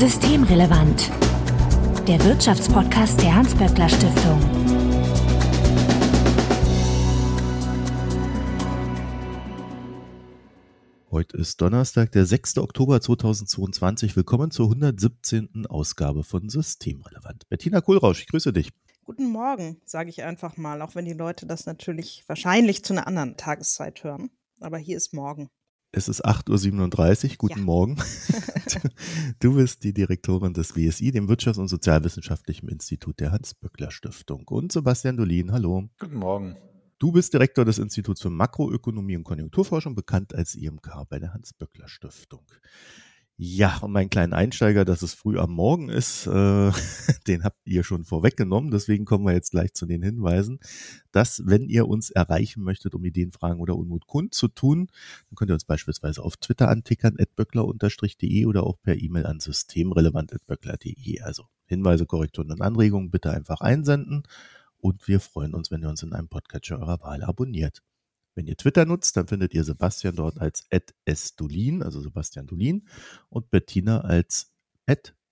Systemrelevant. Der Wirtschaftspodcast der Hans-Böckler Stiftung. Heute ist Donnerstag, der 6. Oktober 2022. Willkommen zur 117. Ausgabe von Systemrelevant. Bettina Kohlrausch, ich grüße dich. Guten Morgen, sage ich einfach mal, auch wenn die Leute das natürlich wahrscheinlich zu einer anderen Tageszeit hören. Aber hier ist morgen. Es ist 8.37 Uhr. Guten ja. Morgen. Du bist die Direktorin des WSI, dem Wirtschafts- und Sozialwissenschaftlichen Institut der Hans-Böckler Stiftung. Und Sebastian Dolin, hallo. Guten Morgen. Du bist Direktor des Instituts für Makroökonomie und Konjunkturforschung, bekannt als IMK bei der Hans-Böckler Stiftung. Ja, und mein kleinen Einsteiger, dass es früh am Morgen ist, äh, den habt ihr schon vorweggenommen. Deswegen kommen wir jetzt gleich zu den Hinweisen, dass wenn ihr uns erreichen möchtet, um Ideen, Fragen oder Unmut kund zu tun, dann könnt ihr uns beispielsweise auf Twitter antickern, böckler-de oder auch per E-Mail an systemrelevant.böckler.de. Also Hinweise, Korrekturen und Anregungen bitte einfach einsenden. Und wir freuen uns, wenn ihr uns in einem Podcatcher eurer Wahl abonniert. Wenn ihr Twitter nutzt, dann findet ihr Sebastian dort als @sdulin, also Sebastian Dulin, und Bettina als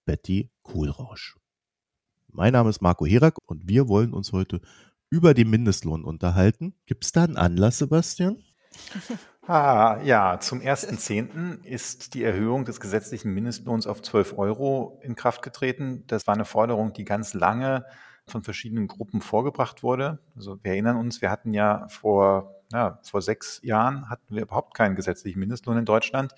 Betty Kohlrausch. Mein Name ist Marco Herak und wir wollen uns heute über den Mindestlohn unterhalten. Gibt es da einen Anlass, Sebastian? Ah, ja, zum 1.10. ist die Erhöhung des gesetzlichen Mindestlohns auf 12 Euro in Kraft getreten. Das war eine Forderung, die ganz lange von verschiedenen Gruppen vorgebracht wurde. Also wir erinnern uns, wir hatten ja vor ja, vor sechs Jahren hatten wir überhaupt keinen gesetzlichen Mindestlohn in Deutschland.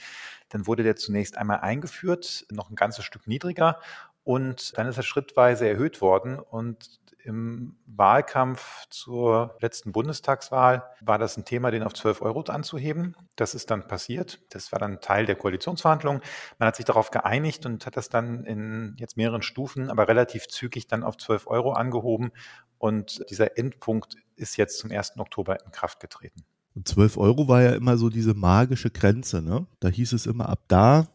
Dann wurde der zunächst einmal eingeführt, noch ein ganzes Stück niedriger. Und dann ist er schrittweise erhöht worden. Und im Wahlkampf zur letzten Bundestagswahl war das ein Thema, den auf 12 Euro anzuheben. Das ist dann passiert. Das war dann Teil der Koalitionsverhandlungen. Man hat sich darauf geeinigt und hat das dann in jetzt mehreren Stufen, aber relativ zügig dann auf 12 Euro angehoben. Und dieser Endpunkt ist jetzt zum 1. Oktober in Kraft getreten. Und 12 Euro war ja immer so diese magische Grenze, ne? Da hieß es immer, ab da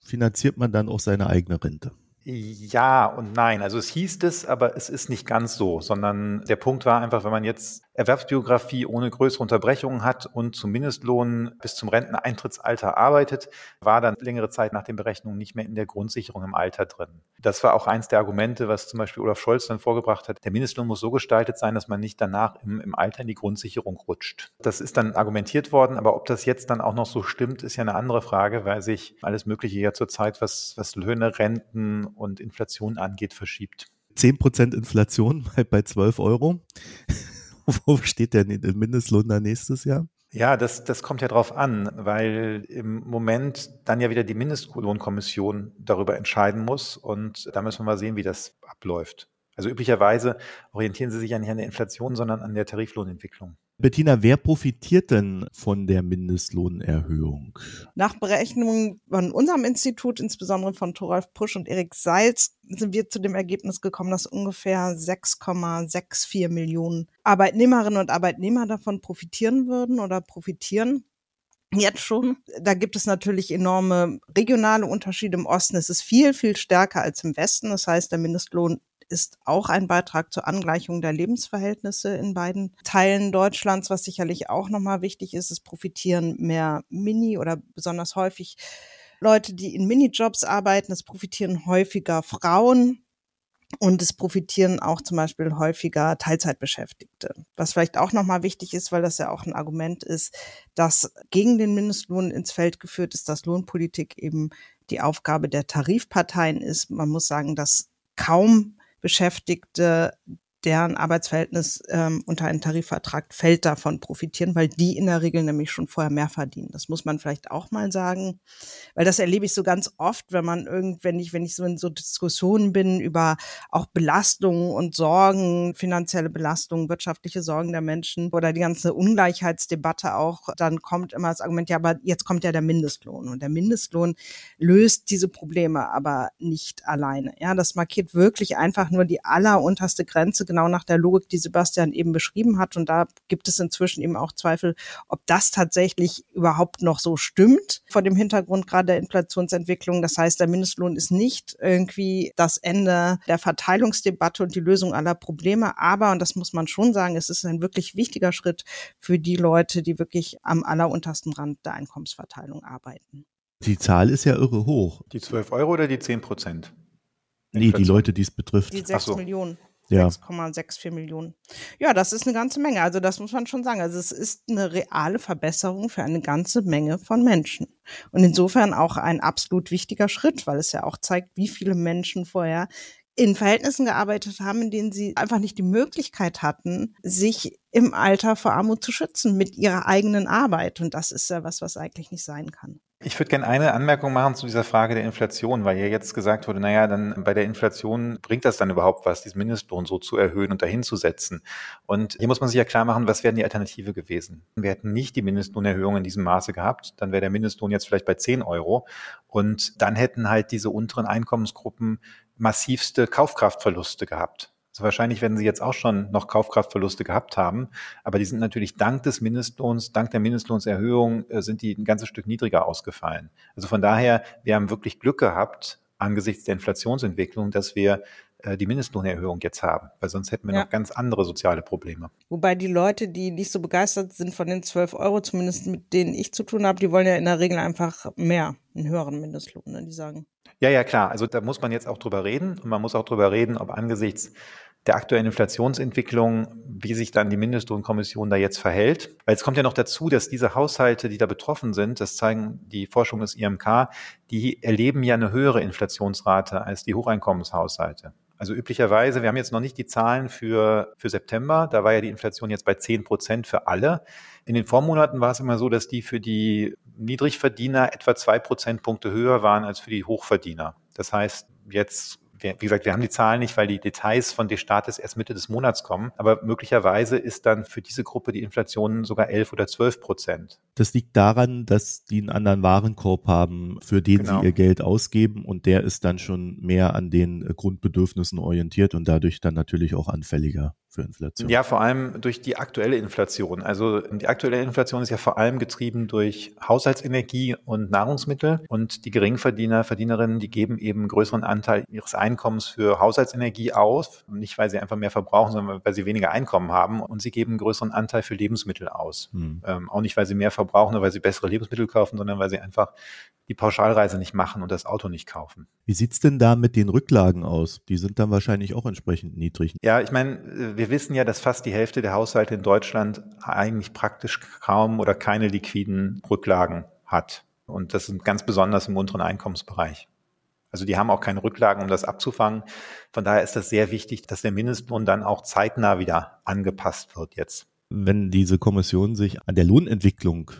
finanziert man dann auch seine eigene Rente. Ja und nein. Also es hieß es, aber es ist nicht ganz so, sondern der Punkt war einfach, wenn man jetzt Erwerbsbiografie ohne größere Unterbrechungen hat und zum Mindestlohn bis zum Renteneintrittsalter arbeitet, war dann längere Zeit nach den Berechnungen nicht mehr in der Grundsicherung im Alter drin. Das war auch eins der Argumente, was zum Beispiel Olaf Scholz dann vorgebracht hat. Der Mindestlohn muss so gestaltet sein, dass man nicht danach im, im Alter in die Grundsicherung rutscht. Das ist dann argumentiert worden, aber ob das jetzt dann auch noch so stimmt, ist ja eine andere Frage, weil sich alles Mögliche ja zurzeit, was, was Löhne, Renten und Inflation angeht, verschiebt. 10% Inflation bei, bei 12 Euro. Wo steht der Mindestlohn da nächstes Jahr? Ja, das, das kommt ja drauf an, weil im Moment dann ja wieder die Mindestlohnkommission darüber entscheiden muss und da müssen wir mal sehen, wie das abläuft. Also üblicherweise orientieren sie sich ja nicht an der Inflation, sondern an der Tariflohnentwicklung. Bettina, wer profitiert denn von der Mindestlohnerhöhung? Nach Berechnungen von unserem Institut, insbesondere von Thoralf Pusch und Erik Seitz, sind wir zu dem Ergebnis gekommen, dass ungefähr 6,64 Millionen Arbeitnehmerinnen und Arbeitnehmer davon profitieren würden oder profitieren. Jetzt schon. Da gibt es natürlich enorme regionale Unterschiede. Im Osten ist es viel, viel stärker als im Westen. Das heißt, der Mindestlohn ist auch ein Beitrag zur Angleichung der Lebensverhältnisse in beiden Teilen Deutschlands, was sicherlich auch nochmal wichtig ist. Es profitieren mehr Mini oder besonders häufig Leute, die in Minijobs arbeiten. Es profitieren häufiger Frauen. Und es profitieren auch zum Beispiel häufiger Teilzeitbeschäftigte. Was vielleicht auch nochmal wichtig ist, weil das ja auch ein Argument ist, dass gegen den Mindestlohn ins Feld geführt ist, dass Lohnpolitik eben die Aufgabe der Tarifparteien ist. Man muss sagen, dass kaum Beschäftigte, deren Arbeitsverhältnis ähm, unter einen Tarifvertrag fällt, davon profitieren, weil die in der Regel nämlich schon vorher mehr verdienen. Das muss man vielleicht auch mal sagen, weil das erlebe ich so ganz oft, wenn man irgend, wenn ich, wenn ich so in so Diskussionen bin über auch Belastungen und Sorgen, finanzielle Belastungen, wirtschaftliche Sorgen der Menschen oder die ganze Ungleichheitsdebatte auch, dann kommt immer das Argument, ja, aber jetzt kommt ja der Mindestlohn und der Mindestlohn löst diese Probleme aber nicht alleine. Ja, das markiert wirklich einfach nur die allerunterste Grenze genau nach der Logik, die Sebastian eben beschrieben hat. Und da gibt es inzwischen eben auch Zweifel, ob das tatsächlich überhaupt noch so stimmt vor dem Hintergrund gerade der Inflationsentwicklung. Das heißt, der Mindestlohn ist nicht irgendwie das Ende der Verteilungsdebatte und die Lösung aller Probleme. Aber, und das muss man schon sagen, es ist ein wirklich wichtiger Schritt für die Leute, die wirklich am alleruntersten Rand der Einkommensverteilung arbeiten. Die Zahl ist ja irre hoch. Die 12 Euro oder die 10 Prozent? Nee, die Leute, die es betrifft. Die 6 so. Millionen. Ja. 6,64 Millionen. Ja, das ist eine ganze Menge. Also das muss man schon sagen. Also es ist eine reale Verbesserung für eine ganze Menge von Menschen. Und insofern auch ein absolut wichtiger Schritt, weil es ja auch zeigt, wie viele Menschen vorher in Verhältnissen gearbeitet haben, in denen sie einfach nicht die Möglichkeit hatten, sich im Alter vor Armut zu schützen mit ihrer eigenen Arbeit. Und das ist ja was, was eigentlich nicht sein kann. Ich würde gerne eine Anmerkung machen zu dieser Frage der Inflation, weil ja jetzt gesagt wurde, naja, dann bei der Inflation bringt das dann überhaupt was, diesen Mindestlohn so zu erhöhen und dahin zu setzen. Und hier muss man sich ja klar machen, was wäre die Alternative gewesen? Wir hätten nicht die Mindestlohnerhöhung in diesem Maße gehabt, dann wäre der Mindestlohn jetzt vielleicht bei 10 Euro und dann hätten halt diese unteren Einkommensgruppen massivste Kaufkraftverluste gehabt. Also wahrscheinlich werden sie jetzt auch schon noch Kaufkraftverluste gehabt haben, aber die sind natürlich dank des Mindestlohns, dank der Mindestlohnserhöhung äh, sind die ein ganzes Stück niedriger ausgefallen. Also von daher, wir haben wirklich Glück gehabt angesichts der Inflationsentwicklung, dass wir äh, die Mindestlohnerhöhung jetzt haben, weil sonst hätten wir Ja. noch ganz andere soziale Probleme. Wobei die Leute, die nicht so begeistert sind von den 12 Euro, zumindest mit denen ich zu tun habe, die wollen ja in der Regel einfach mehr, einen höheren Mindestlohn. Ne? Die sagen, Ja, ja, klar. Also da muss man jetzt auch drüber reden und man muss auch drüber reden, ob angesichts der aktuellen Inflationsentwicklung, wie sich dann die Mindestlohnkommission da jetzt verhält. Weil es kommt ja noch dazu, dass diese Haushalte, die da betroffen sind, das zeigen die Forschung des IMK, die erleben ja eine höhere Inflationsrate als die Hocheinkommenshaushalte. Also üblicherweise, wir haben jetzt noch nicht die Zahlen für, für September, da war ja die Inflation jetzt bei 10 Prozent für alle. In den Vormonaten war es immer so, dass die für die Niedrigverdiener etwa zwei Prozentpunkte höher waren als für die Hochverdiener. Das heißt, jetzt, wie gesagt, wir haben die Zahlen nicht, weil die Details von Destatis erst Mitte des Monats kommen. Aber möglicherweise ist dann für diese Gruppe die Inflation sogar 11 oder 12 Prozent. Das liegt daran, dass die einen anderen Warenkorb haben, für den Genau. sie ihr Geld ausgeben und der ist dann schon mehr an den Grundbedürfnissen orientiert und dadurch dann natürlich auch anfälliger für Inflation. Ja, vor allem durch die aktuelle Inflation. Also die aktuelle Inflation ist ja vor allem getrieben durch Haushaltsenergie und Nahrungsmittel. Und die Geringverdiener, Verdienerinnen, die geben eben einen größeren Anteil ihres Einkommens für Haushaltsenergie aus. Nicht, weil sie einfach mehr verbrauchen, sondern weil sie weniger Einkommen haben. Und sie geben einen größeren Anteil für Lebensmittel aus. Hm. Ähm, auch nicht, weil sie mehr verbrauchen oder weil sie bessere Lebensmittel kaufen, sondern weil sie einfach die Pauschalreise nicht machen und das Auto nicht kaufen. Wie sieht's denn da mit den Rücklagen aus? Die sind dann wahrscheinlich auch entsprechend niedrig. Ja, ich meine, äh, wissen ja, dass fast die Hälfte der Haushalte in Deutschland eigentlich praktisch kaum oder keine liquiden Rücklagen hat. Und das sind ganz besonders im unteren Einkommensbereich. Also die haben auch keine Rücklagen, um das abzufangen. Von daher ist das sehr wichtig, dass der Mindestlohn dann auch zeitnah wieder angepasst wird jetzt. Wenn diese Kommission sich an der Lohnentwicklung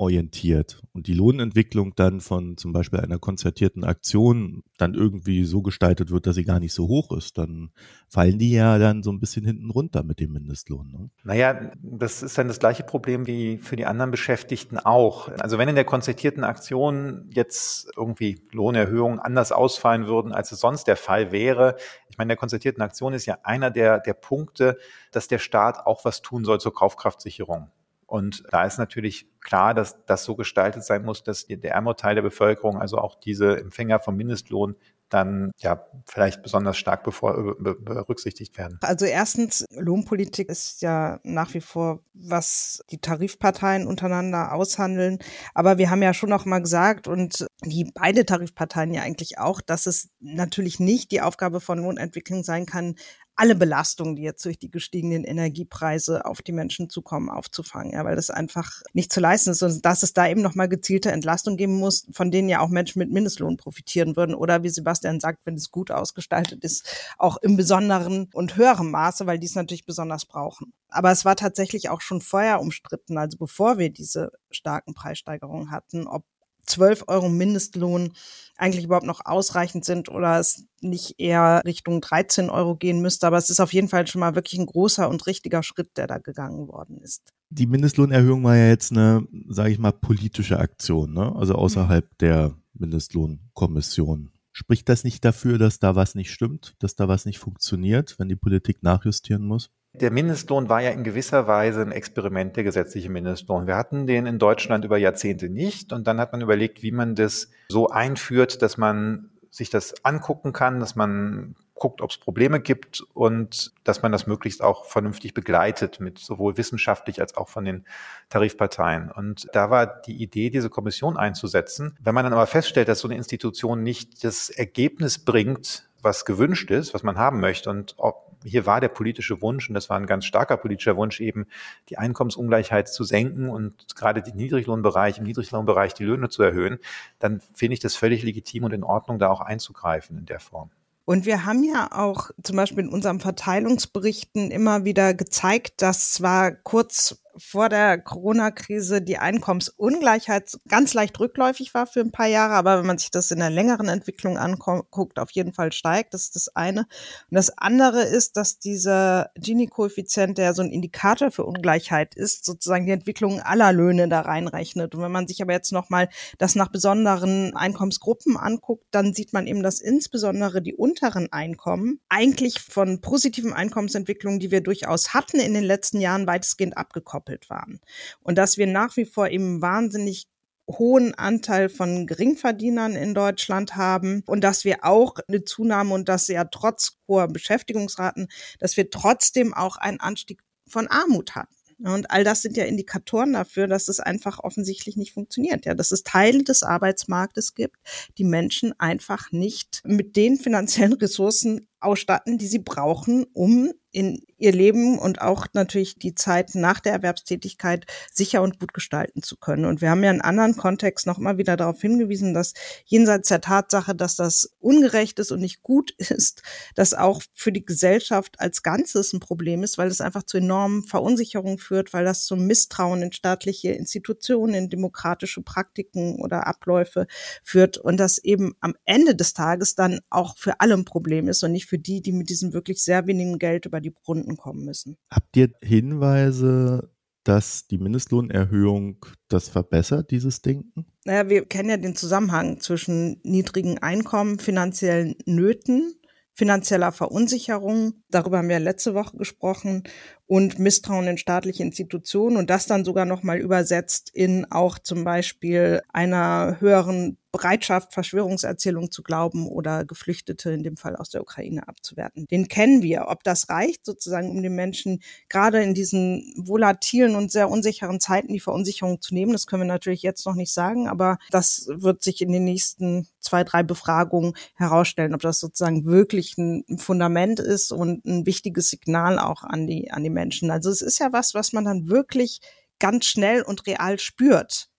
orientiert und die Lohnentwicklung dann von zum Beispiel einer konzertierten Aktion dann irgendwie so gestaltet wird, dass sie gar nicht so hoch ist, dann fallen die ja dann so ein bisschen hinten runter mit dem Mindestlohn. Ne? Naja, das ist dann das gleiche Problem wie für die anderen Beschäftigten auch. Also wenn in der konzertierten Aktion jetzt irgendwie Lohnerhöhungen anders ausfallen würden, als es sonst der Fall wäre, ich meine, der konzertierten Aktion ist ja einer der, der Punkte, dass der Staat auch was tun soll zur Kaufkraftsicherung. Und da ist natürlich klar, dass das so gestaltet sein muss, dass der ärmere Teil der Bevölkerung, also auch diese Empfänger vom Mindestlohn, dann ja vielleicht besonders stark bevor, be, berücksichtigt werden. Also erstens, Lohnpolitik ist ja nach wie vor, was die Tarifparteien untereinander aushandeln. Aber wir haben ja schon auch mal gesagt und die beide Tarifparteien ja eigentlich auch, dass es natürlich nicht die Aufgabe von Lohnentwicklung sein kann, alle Belastungen, die jetzt durch die gestiegenen Energiepreise auf die Menschen zukommen, aufzufangen, ja, weil das einfach nicht zu leisten ist. Und dass es da eben nochmal gezielte Entlastung geben muss, von denen ja auch Menschen mit Mindestlohn profitieren würden. Oder wie Sebastian sagt, wenn es gut ausgestaltet ist, auch im besonderen und höheren Maße, weil die es natürlich besonders brauchen. Aber es war tatsächlich auch schon vorher umstritten, also bevor wir diese starken Preissteigerungen hatten, ob 12 Euro Mindestlohn eigentlich überhaupt noch ausreichend sind oder es nicht eher Richtung 13 Euro gehen müsste. Aber es ist auf jeden Fall schon mal wirklich ein großer und richtiger Schritt, der da gegangen worden ist. Die Mindestlohnerhöhung war ja jetzt eine, sage ich mal, politische Aktion, ne? also außerhalb der Mindestlohnkommission. Spricht das nicht dafür, dass da was nicht stimmt, dass da was nicht funktioniert, wenn die Politik nachjustieren muss? Der Mindestlohn war ja in gewisser Weise ein Experiment, der gesetzliche Mindestlohn. Wir hatten den in Deutschland über Jahrzehnte nicht und dann hat man überlegt, wie man das so einführt, dass man sich das angucken kann, dass man guckt, ob es Probleme gibt und dass man das möglichst auch vernünftig begleitet mit sowohl wissenschaftlich als auch von den Tarifparteien. Und da war die Idee, diese Kommission einzusetzen. Wenn man dann aber feststellt, dass so eine Institution nicht das Ergebnis bringt, was gewünscht ist, was man haben möchte und hier war der politische Wunsch, und das war ein ganz starker politischer Wunsch, eben die Einkommensungleichheit zu senken und gerade den Niedriglohnbereich, im Niedriglohnbereich die Löhne zu erhöhen, dann finde ich das völlig legitim und in Ordnung, da auch einzugreifen in der Form. Und wir haben ja auch zum Beispiel in unserem Verteilungsberichten immer wieder gezeigt, dass zwar kurz vor der Corona-Krise die Einkommensungleichheit ganz leicht rückläufig war für ein paar Jahre, aber wenn man sich das in der längeren Entwicklung anguckt, auf jeden Fall steigt. Das ist das eine. Und das andere ist, dass dieser Gini-Koeffizient, der so ein Indikator für Ungleichheit ist, sozusagen die Entwicklung aller Löhne da reinrechnet. Und wenn man sich aber jetzt nochmal das nach besonderen Einkommensgruppen anguckt, dann sieht man eben, dass insbesondere die unteren Einkommen eigentlich von positiven Einkommensentwicklungen, die wir durchaus hatten in den letzten Jahren, weitestgehend abgekoppelt gekoppelt waren. Und dass wir nach wie vor eben wahnsinnig hohen Anteil von Geringverdienern in Deutschland haben und dass wir auch eine Zunahme und dass ja trotz hoher Beschäftigungsraten, dass wir trotzdem auch einen Anstieg von Armut hatten. Und all das sind ja Indikatoren dafür, dass es einfach offensichtlich nicht funktioniert. Ja, dass es Teile des Arbeitsmarktes gibt, die Menschen einfach nicht mit den finanziellen Ressourcen ausstatten, die sie brauchen, um in ihr Leben und auch natürlich die Zeit nach der Erwerbstätigkeit sicher und gut gestalten zu können. Und wir haben ja in anderen Kontext noch mal wieder darauf hingewiesen, dass jenseits der Tatsache, dass das ungerecht ist und nicht gut ist, das auch für die Gesellschaft als Ganzes ein Problem ist, weil es einfach zu enormen Verunsicherungen führt, weil das zum Misstrauen in staatliche Institutionen, in demokratische Praktiken oder Abläufe führt und das eben am Ende des Tages dann auch für alle ein Problem ist und nicht für die, die mit diesem wirklich sehr wenigen Geld über die Runden kommen müssen. Habt ihr Hinweise, dass die Mindestlohnerhöhung das verbessert, dieses Denken? Naja, wir kennen ja den Zusammenhang zwischen niedrigen Einkommen, finanziellen Nöten, finanzieller Verunsicherung, darüber haben wir letzte Woche gesprochen, und Misstrauen in staatliche Institutionen und das dann sogar nochmal übersetzt in auch zum Beispiel einer höheren Bereitschaft, Verschwörungserzählungen zu glauben oder Geflüchtete in dem Fall aus der Ukraine abzuwerten. Den kennen wir. Ob das reicht, sozusagen, um den Menschen gerade in diesen volatilen und sehr unsicheren Zeiten die Verunsicherung zu nehmen, das können wir natürlich jetzt noch nicht sagen, aber das wird sich in den nächsten zwei, drei Befragungen herausstellen, ob das sozusagen wirklich ein Fundament ist und ein wichtiges Signal auch an die, an die Menschen. Also es ist ja was, was man dann wirklich ganz schnell und real spürt.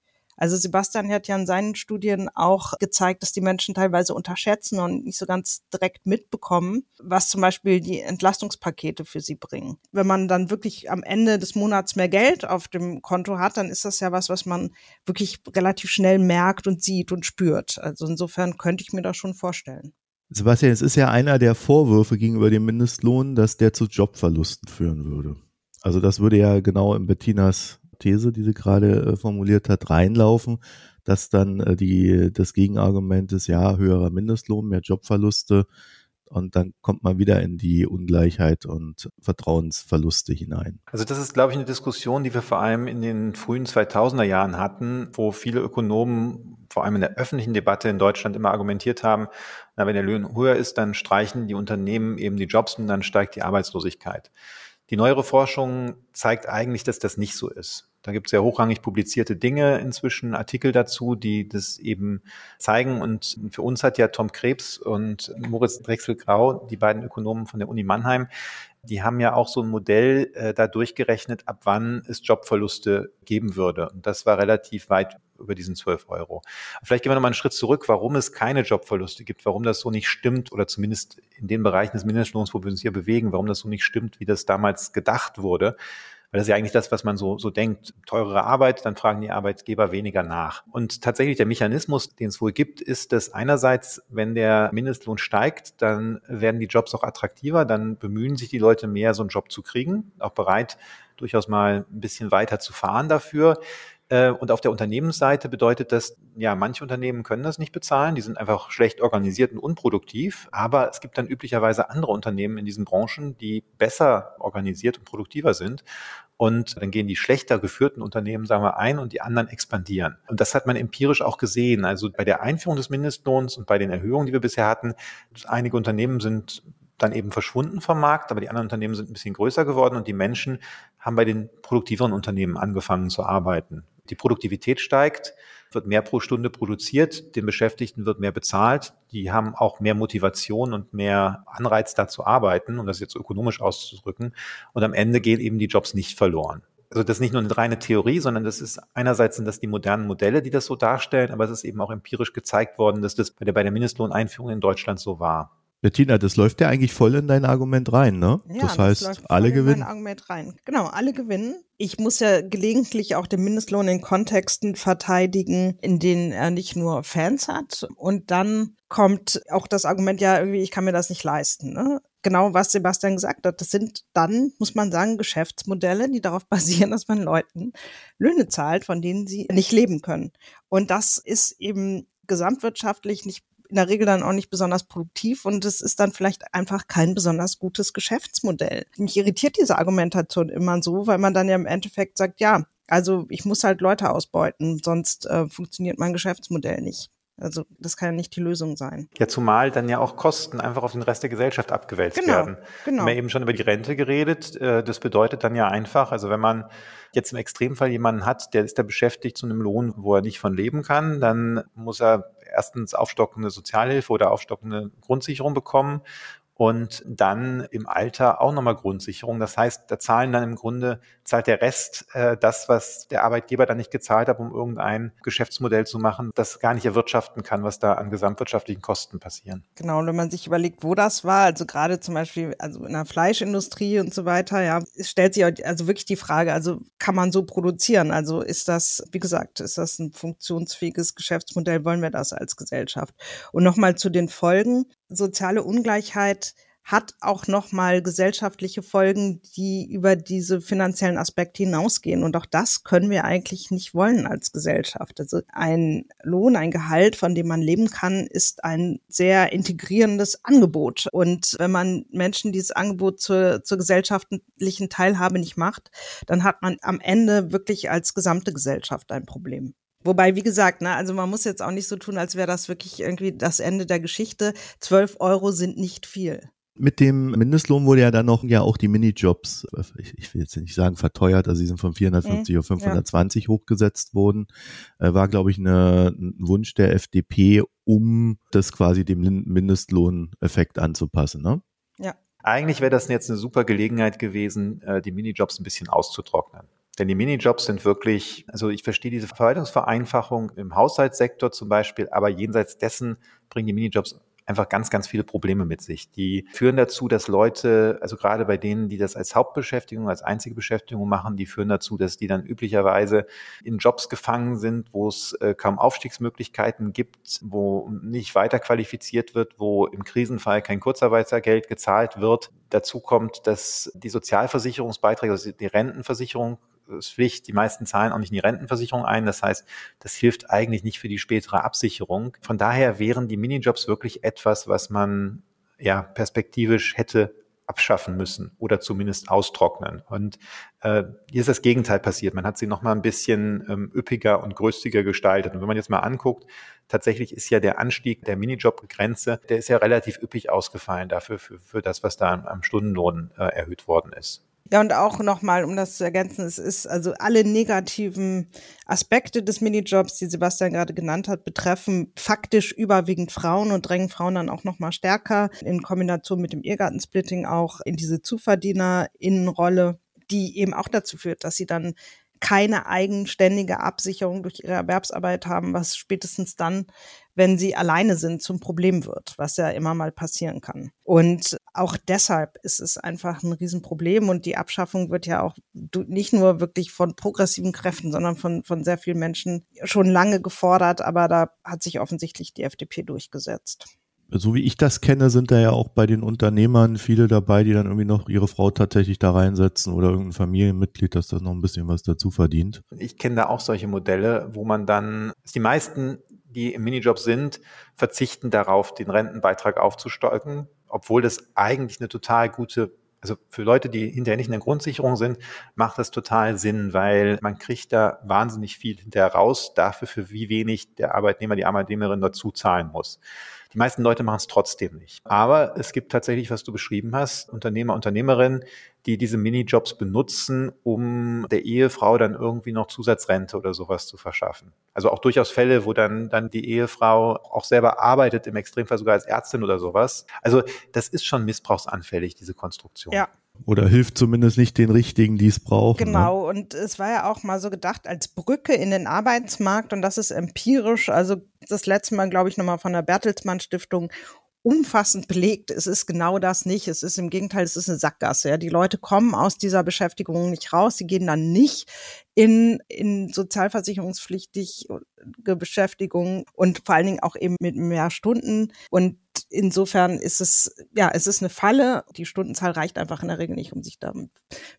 Also Sebastian hat ja in seinen Studien auch gezeigt, dass die Menschen teilweise unterschätzen und nicht so ganz direkt mitbekommen, was zum Beispiel die Entlastungspakete für sie bringen. Wenn man dann wirklich am Ende des Monats mehr Geld auf dem Konto hat, dann ist das ja was, was man wirklich relativ schnell merkt und sieht und spürt. Also insofern könnte ich mir das schon vorstellen. Sebastian, es ist ja einer der Vorwürfe gegenüber dem Mindestlohn, dass der zu Jobverlusten führen würde. Also das würde ja genau in Bettinas These, die sie gerade äh, formuliert hat, reinlaufen, dass dann äh, die, das Gegenargument ist, ja, höherer Mindestlohn, mehr Jobverluste und dann kommt man wieder in die Ungleichheit und Vertrauensverluste hinein. Also das ist, glaube ich, eine Diskussion, die wir vor allem in den frühen 2000er Jahren hatten, wo viele Ökonomen vor allem in der öffentlichen Debatte in Deutschland immer argumentiert haben, na, wenn der Lohn höher ist, dann streichen die Unternehmen eben die Jobs und dann steigt die Arbeitslosigkeit. Die neuere Forschung zeigt eigentlich, dass das nicht so ist. Da gibt es ja hochrangig publizierte Dinge inzwischen, Artikel dazu, die das eben zeigen. Und für uns hat ja Tom Krebs und Moritz Drechsel-Grau, die beiden Ökonomen von der Uni Mannheim, die haben ja auch so ein Modell äh, da durchgerechnet, ab wann es Jobverluste geben würde. Und das war relativ weit über diesen 12 Euro. Vielleicht gehen wir noch mal einen Schritt zurück, warum es keine Jobverluste gibt, warum das so nicht stimmt oder zumindest in den Bereichen des Mindestlohns, wo wir uns hier bewegen, warum das so nicht stimmt, wie das damals gedacht wurde. Weil das ist ja eigentlich das, was man so, so denkt. Teurere Arbeit, dann fragen die Arbeitgeber weniger nach. Und tatsächlich der Mechanismus, den es wohl gibt, ist, dass einerseits, wenn der Mindestlohn steigt, dann werden die Jobs auch attraktiver, dann bemühen sich die Leute mehr, so einen Job zu kriegen, auch bereit, durchaus mal ein bisschen weiter zu fahren dafür. Äh, und auf der Unternehmensseite bedeutet das, ja, manche Unternehmen können das nicht bezahlen, die sind einfach schlecht organisiert und unproduktiv, aber es gibt dann üblicherweise andere Unternehmen in diesen Branchen, die besser organisiert und produktiver sind. Und dann gehen die schlechter geführten Unternehmen, sagen wir, ein und die anderen expandieren. Und das hat man empirisch auch gesehen. Also bei der Einführung des Mindestlohns und bei den Erhöhungen, die wir bisher hatten, einige Unternehmen sind dann eben verschwunden vom Markt, aber die anderen Unternehmen sind ein bisschen größer geworden und die Menschen haben bei den produktiveren Unternehmen angefangen zu arbeiten. Die Produktivität steigt, wird mehr pro Stunde produziert, den Beschäftigten wird mehr bezahlt, die haben auch mehr Motivation und mehr Anreiz da zu arbeiten, um das jetzt ökonomisch auszudrücken. Und am Ende gehen eben die Jobs nicht verloren. Also das ist nicht nur eine reine Theorie, sondern das ist einerseits sind das die modernen Modelle, die das so darstellen, aber es ist eben auch empirisch gezeigt worden, dass das bei der, bei der Mindestlohneinführung in Deutschland so war. Bettina, das läuft ja eigentlich voll in dein Argument rein, ne? Ja, das heißt, läuft voll alle in gewinnen. Argument rein. Genau, alle gewinnen. Ich muss ja gelegentlich auch den Mindestlohn in Kontexten verteidigen, in denen er nicht nur Fans hat. Und dann kommt auch das Argument, ja, irgendwie, ich kann mir das nicht leisten. Ne? Genau, was Sebastian gesagt hat. Das sind dann, muss man sagen, Geschäftsmodelle, die darauf basieren, dass man Leuten Löhne zahlt, von denen sie nicht leben können. Und das ist eben gesamtwirtschaftlich nicht in der Regel dann auch nicht besonders produktiv und es ist dann vielleicht einfach kein besonders gutes Geschäftsmodell. Mich irritiert diese Argumentation immer so, weil man dann ja im Endeffekt sagt, ja, also ich muss halt Leute ausbeuten, sonst äh, funktioniert mein Geschäftsmodell nicht. Also das kann ja nicht die Lösung sein. Ja, zumal dann ja auch Kosten einfach auf den Rest der Gesellschaft abgewälzt Genau, werden. genau. Wir haben ja eben schon über die Rente geredet. Äh, Das bedeutet dann ja einfach, also wenn man jetzt im Extremfall jemanden hat, der ist da beschäftigt zu einem Lohn, wo er nicht von leben kann, dann muss er erstens aufstockende Sozialhilfe oder aufstockende Grundsicherung bekommen und dann im Alter auch nochmal Grundsicherung. Das heißt, da zahlen dann im Grunde, zahlt der Rest äh, das, was der Arbeitgeber dann nicht gezahlt hat, um irgendein Geschäftsmodell zu machen, das gar nicht erwirtschaften kann, was da an gesamtwirtschaftlichen Kosten passieren. Genau, und wenn man sich überlegt, wo das war, also gerade zum Beispiel also in der Fleischindustrie und so weiter, ja, stellt sich also wirklich die Frage, also kann man so produzieren? Also ist das, wie gesagt, ist das ein funktionsfähiges Geschäftsmodell? Wollen wir das als Gesellschaft? Und nochmal zu den Folgen. Soziale Ungleichheit hat auch nochmal gesellschaftliche Folgen, die über diese finanziellen Aspekte hinausgehen. Und auch das können wir eigentlich nicht wollen als Gesellschaft. Also ein Lohn, ein Gehalt, von dem man leben kann, ist ein sehr integrierendes Angebot. Und wenn man Menschen dieses Angebot zur, zur gesellschaftlichen Teilhabe nicht macht, dann hat man am Ende wirklich als gesamte Gesellschaft ein Problem. Wobei, wie gesagt, ne, also man muss jetzt auch nicht so tun, als wäre das wirklich irgendwie das Ende der Geschichte. Zwölf Euro sind nicht viel. Mit dem Mindestlohn wurde ja dann noch ja auch die Minijobs, ich, ich will jetzt nicht sagen verteuert, also sie sind von 450 auf 520 hochgesetzt worden, äh, war glaube ich eine, ein Wunsch der FDP, um das quasi dem Mindestlohneffekt anzupassen, ne? Ja. Eigentlich wäre das jetzt eine super Gelegenheit gewesen, äh, die Minijobs ein bisschen auszutrocknen. Denn die Minijobs sind wirklich, also ich verstehe diese Verwaltungsvereinfachung im Haushaltssektor zum Beispiel, aber jenseits dessen bringen die Minijobs einfach ganz, ganz viele Probleme mit sich. Die führen dazu, dass Leute, also gerade bei denen, die das als Hauptbeschäftigung, als einzige Beschäftigung machen, die führen dazu, dass die dann üblicherweise in Jobs gefangen sind, wo es äh, kaum Aufstiegsmöglichkeiten gibt, wo nicht weiter qualifiziert wird, wo im Krisenfall kein Kurzarbeitergeld gezahlt wird. Dazu kommt, dass die Sozialversicherungsbeiträge, also die Rentenversicherung, Pflicht. Die meisten zahlen auch nicht in die Rentenversicherung ein. Das heißt, das hilft eigentlich nicht für die spätere Absicherung. Von daher wären die Minijobs wirklich etwas, was man ja perspektivisch hätte abschaffen müssen oder zumindest austrocknen. Und äh, hier ist das Gegenteil passiert. Man hat sie noch mal ein bisschen ähm, üppiger und größtiger gestaltet. Und wenn man jetzt mal anguckt, tatsächlich ist ja der Anstieg der Minijob-Grenze, der ist ja relativ üppig ausgefallen dafür, für, für das, was da am Stundenlohn äh, erhöht worden ist. Ja, und auch nochmal, um das zu ergänzen, es ist also alle negativen Aspekte des Minijobs, die Sebastian gerade genannt hat, betreffen faktisch überwiegend Frauen und drängen Frauen dann auch nochmal stärker in Kombination mit dem Ehegattensplitting auch in diese ZuverdienerInnenrolle, die eben auch dazu führt, dass sie dann keine eigenständige Absicherung durch ihre Erwerbsarbeit haben, was spätestens dann, wenn sie alleine sind, zum Problem wird, was ja immer mal passieren kann. Und auch deshalb ist es einfach ein Riesenproblem und die Abschaffung wird ja auch nicht nur wirklich von progressiven Kräften, sondern von, von sehr vielen Menschen schon lange gefordert, aber da hat sich offensichtlich die FDP durchgesetzt so wie ich das kenne, sind da ja auch bei den Unternehmern viele dabei, die dann irgendwie noch ihre Frau tatsächlich da reinsetzen oder irgendein Familienmitglied, dass das noch ein bisschen was dazu verdient. Ich kenne da auch solche Modelle, wo man dann, die meisten, die im Minijob sind, verzichten darauf, den Rentenbeitrag aufzustocken, obwohl das eigentlich eine total gute also für Leute, die hinterher nicht in der Grundsicherung sind, macht das total Sinn, weil man kriegt da wahnsinnig viel hinterher raus, dafür für wie wenig der Arbeitnehmer, die Arbeitnehmerin dazu zahlen muss. Die meisten Leute machen es trotzdem nicht. Aber es gibt tatsächlich, was du beschrieben hast, Unternehmer, Unternehmerinnen, die diese Minijobs benutzen, um der Ehefrau dann irgendwie noch Zusatzrente oder sowas zu verschaffen. Also auch durchaus Fälle, wo dann, dann die Ehefrau auch selber arbeitet, im Extremfall sogar als Ärztin oder sowas. Also das ist schon missbrauchsanfällig, diese Konstruktion. Ja, Oder hilft zumindest nicht den richtigen, die es brauchen. Ne? Genau, und es war ja auch mal so gedacht als Brücke in den Arbeitsmarkt und das ist empirisch, also das letzte Mal, glaube ich, nochmal von der Bertelsmann Stiftung umfassend belegt. Es ist genau das nicht. Es ist im Gegenteil, es ist eine Sackgasse. Ja. Die Leute kommen aus dieser Beschäftigung nicht raus. Sie gehen dann nicht in, in sozialversicherungspflichtige Beschäftigung und vor allen Dingen auch eben mit mehr Stunden. Und insofern ist es, ja, es ist eine Falle. Die Stundenzahl reicht einfach in der Regel nicht, um sich da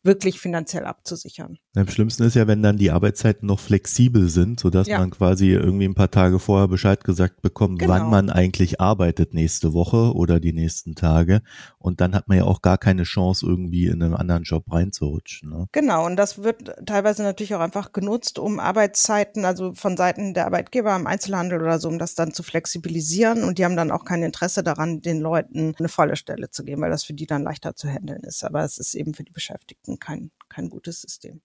wirklich finanziell abzusichern. Am schlimmsten ist ja, wenn dann die Arbeitszeiten noch flexibel sind, sodass Ja. man quasi irgendwie ein paar Tage vorher Bescheid gesagt bekommt, Genau. wann man eigentlich arbeitet nächste Woche oder die nächsten Tage. Und dann hat man ja auch gar keine Chance, irgendwie in einen anderen Job reinzurutschen. Ne? Genau, und das wird teilweise natürlich auch einfach genutzt, um Arbeitszeiten, also von Seiten der Arbeitgeber im Einzelhandel oder so, um das dann zu flexibilisieren. Und die haben dann auch kein Interesse daran, den Leuten eine volle Stelle zu geben, weil das für die dann leichter zu handeln ist. Aber es ist eben für die Beschäftigten kein, kein gutes System.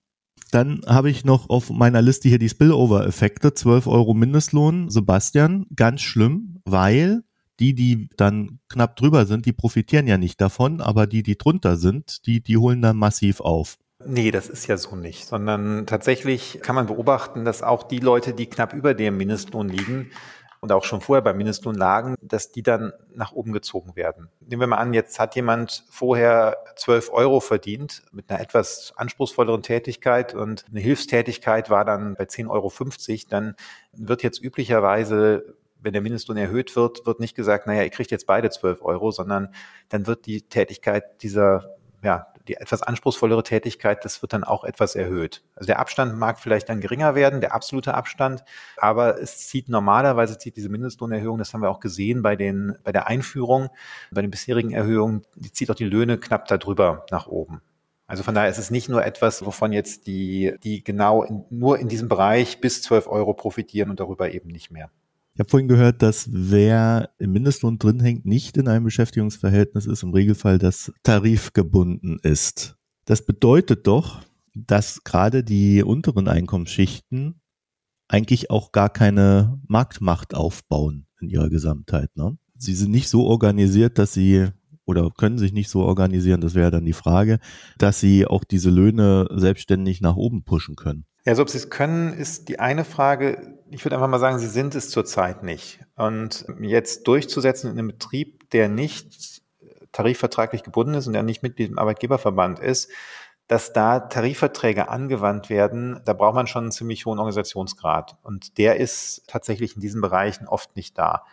Dann habe ich noch auf meiner Liste hier die Spillover-Effekte, 12 Euro Mindestlohn. Sebastian, ganz schlimm, weil die, die dann knapp drüber sind, die profitieren ja nicht davon, aber die, die drunter sind, die, die holen dann massiv auf. Nee, das ist ja so nicht, sondern tatsächlich kann man beobachten, dass auch die Leute, die knapp über dem Mindestlohn liegen und auch schon vorher beim Mindestlohn lagen, dass die dann nach oben gezogen werden. Nehmen wir mal an, jetzt hat jemand vorher 12 Euro verdient mit einer etwas anspruchsvolleren Tätigkeit und eine Hilfstätigkeit war dann bei 10,50 Euro, dann wird jetzt üblicherweise wenn der Mindestlohn erhöht wird, wird nicht gesagt, naja, ihr kriegt jetzt beide 12 Euro, sondern dann wird die Tätigkeit dieser, ja, die etwas anspruchsvollere Tätigkeit, das wird dann auch etwas erhöht. Also der Abstand mag vielleicht dann geringer werden, der absolute Abstand, aber es zieht normalerweise zieht diese Mindestlohnerhöhung, das haben wir auch gesehen bei den, bei der Einführung, bei den bisherigen Erhöhungen, die zieht auch die Löhne knapp darüber nach oben. Also von daher ist es nicht nur etwas, wovon jetzt die, die genau in, nur in diesem Bereich bis 12 Euro profitieren und darüber eben nicht mehr. Ich habe vorhin gehört, dass wer im Mindestlohn drin hängt, nicht in einem Beschäftigungsverhältnis ist, im Regelfall das tarifgebunden ist. Das bedeutet doch, dass gerade die unteren Einkommensschichten eigentlich auch gar keine Marktmacht aufbauen in ihrer Gesamtheit. Ne? Sie sind nicht so organisiert, dass sie oder können sich nicht so organisieren, das wäre dann die Frage, dass sie auch diese Löhne selbstständig nach oben pushen können. Ja, also ob sie es können, ist die eine Frage. Ich würde einfach mal sagen, sie sind es zurzeit nicht. Und jetzt durchzusetzen in einem Betrieb, der nicht tarifvertraglich gebunden ist und der nicht Mitglied im Arbeitgeberverband ist, dass da Tarifverträge angewandt werden, da braucht man schon einen ziemlich hohen Organisationsgrad. Und der ist tatsächlich in diesen Bereichen oft nicht da.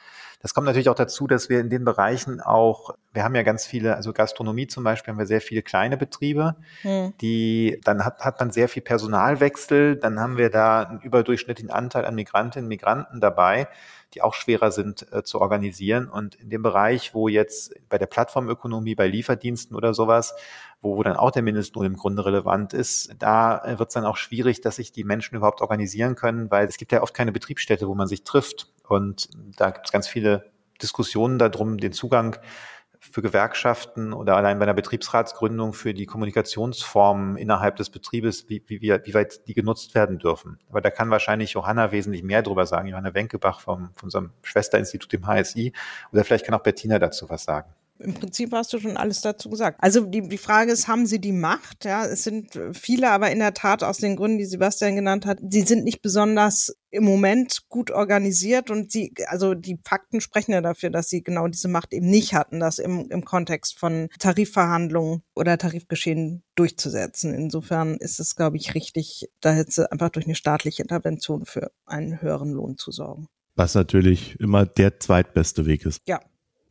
Das kommt natürlich auch dazu, dass wir in den Bereichen auch, wir haben ja ganz viele, also Gastronomie zum Beispiel, haben wir sehr viele kleine Betriebe, Hm. die, dann hat, hat man sehr viel Personalwechsel, dann haben wir da einen überdurchschnittlichen Anteil an Migrantinnen und Migranten dabei, die auch schwerer sind äh, zu organisieren. Und in dem Bereich, wo jetzt bei der Plattformökonomie, bei Lieferdiensten oder sowas, wo, wo dann auch der Mindestlohn im Grunde relevant ist, da äh, wird es dann auch schwierig, dass sich die Menschen überhaupt organisieren können, weil es gibt ja oft keine Betriebsstätte, wo man sich trifft. Und da gibt es ganz viele Diskussionen darum, den Zugang für Gewerkschaften oder allein bei einer Betriebsratsgründung für die Kommunikationsformen innerhalb des Betriebes, wie, wie, wie, weit die genutzt werden dürfen. Aber da kann wahrscheinlich Johanna wesentlich mehr drüber sagen, Johanna Wenkebach vom, von unserem Schwesterinstitut im HSI. Oder vielleicht kann auch Bettina dazu was sagen. Im Prinzip hast du schon alles dazu gesagt. Also die, die Frage ist, haben sie die Macht? Ja, es sind viele, aber in der Tat aus den Gründen, die Sebastian genannt hat, sie sind nicht besonders im Moment gut organisiert und sie, also die Fakten sprechen ja dafür, dass sie genau diese Macht eben nicht hatten, das im, im Kontext von Tarifverhandlungen oder Tarifgeschehen durchzusetzen. Insofern ist es, glaube ich, richtig, da jetzt einfach durch eine staatliche Intervention für einen höheren Lohn zu sorgen. Was natürlich immer der zweitbeste Weg ist. Ja.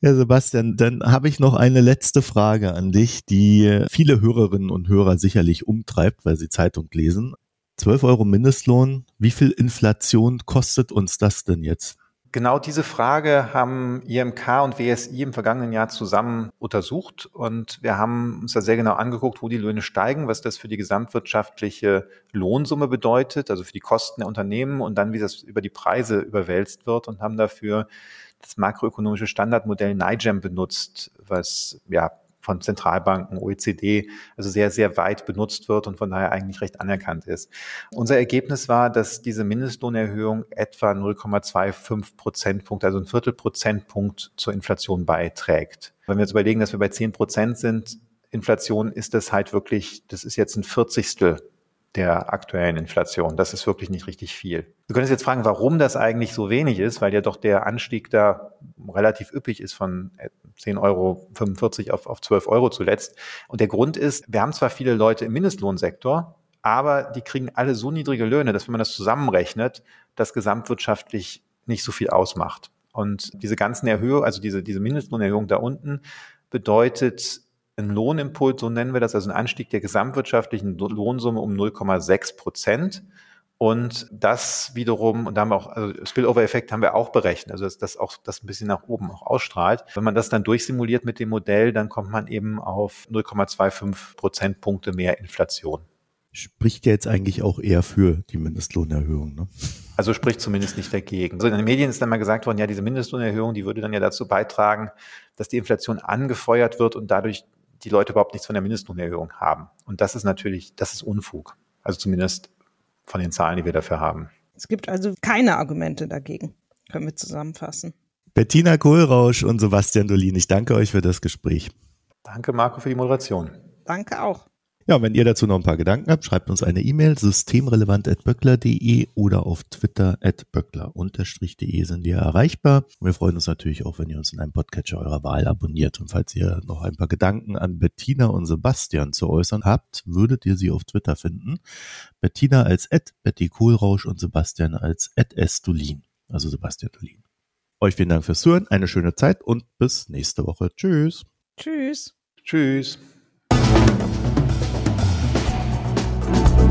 Ja, Sebastian, dann habe ich noch eine letzte Frage an dich, die viele Hörerinnen und Hörer sicherlich umtreibt, weil sie Zeitung lesen. 12 Euro Mindestlohn, wie viel Inflation kostet uns das denn jetzt? Genau diese Frage haben IMK und WSI im vergangenen Jahr zusammen untersucht und wir haben uns da sehr genau angeguckt, wo die Löhne steigen, was das für die gesamtwirtschaftliche Lohnsumme bedeutet, also für die Kosten der Unternehmen und dann, wie das über die Preise überwälzt wird und haben dafür das makroökonomische Standardmodell NIGEM benutzt, was ja von Zentralbanken, OECD, also sehr, sehr weit benutzt wird und von daher eigentlich recht anerkannt ist. Unser Ergebnis war, dass diese Mindestlohnerhöhung etwa 0,25 Prozentpunkte, also ein Viertel Prozentpunkt zur Inflation beiträgt. Wenn wir jetzt überlegen, dass wir bei 10 Prozent sind, Inflation ist das halt wirklich, das ist jetzt ein Vierzigstel der aktuellen Inflation. Das ist wirklich nicht richtig viel. Wir können uns jetzt fragen, warum das eigentlich so wenig ist, weil ja doch der Anstieg da relativ üppig ist von 10,45 Euro auf, auf 12 Euro zuletzt. Und der Grund ist, wir haben zwar viele Leute im Mindestlohnsektor, aber die kriegen alle so niedrige Löhne, dass wenn man das zusammenrechnet, das gesamtwirtschaftlich nicht so viel ausmacht. Und diese ganzen Erhöhungen, also diese, diese Mindestlohnerhöhung da unten, bedeutet ein Lohnimpuls, so nennen wir das, also ein Anstieg der gesamtwirtschaftlichen Lohnsumme um 0,6 Prozent. Und das wiederum, und da haben wir auch, also Spillover-Effekt haben wir auch berechnet, also dass das auch das ein bisschen nach oben auch ausstrahlt. Wenn man das dann durchsimuliert mit dem Modell, dann kommt man eben auf 0,25 Prozentpunkte mehr Inflation. Spricht ja jetzt eigentlich auch eher für die Mindestlohnerhöhung, ne? Also spricht zumindest nicht dagegen. Also in den Medien ist dann mal gesagt worden, ja, diese Mindestlohnerhöhung, die würde dann ja dazu beitragen, dass die Inflation angefeuert wird und dadurch die Leute überhaupt nichts von der Mindestlohnerhöhung haben. Und das ist natürlich, das ist Unfug. Also zumindest von den Zahlen, die wir dafür haben. Es gibt also keine Argumente dagegen, können wir zusammenfassen. Bettina Kohlrausch und Sebastian Dolin, ich danke euch für das Gespräch. Danke, Marco, für die Moderation. Danke auch. Ja, wenn ihr dazu noch ein paar Gedanken habt, schreibt uns eine E-Mail, systemrelevant.böckler.de oder auf Twitter at böckler-de sind wir erreichbar. Und wir freuen uns natürlich auch, wenn ihr uns in einem Podcatcher eurer Wahl abonniert. Und falls ihr noch ein paar Gedanken an Bettina und Sebastian zu äußern habt, würdet ihr sie auf Twitter finden. Bettina als at Betty Kohlrausch und Sebastian als at Estulin, also Sebastian Dolin. Euch vielen Dank fürs Zuhören, eine schöne Zeit und bis nächste Woche. Tschüss. Tschüss. Tschüss.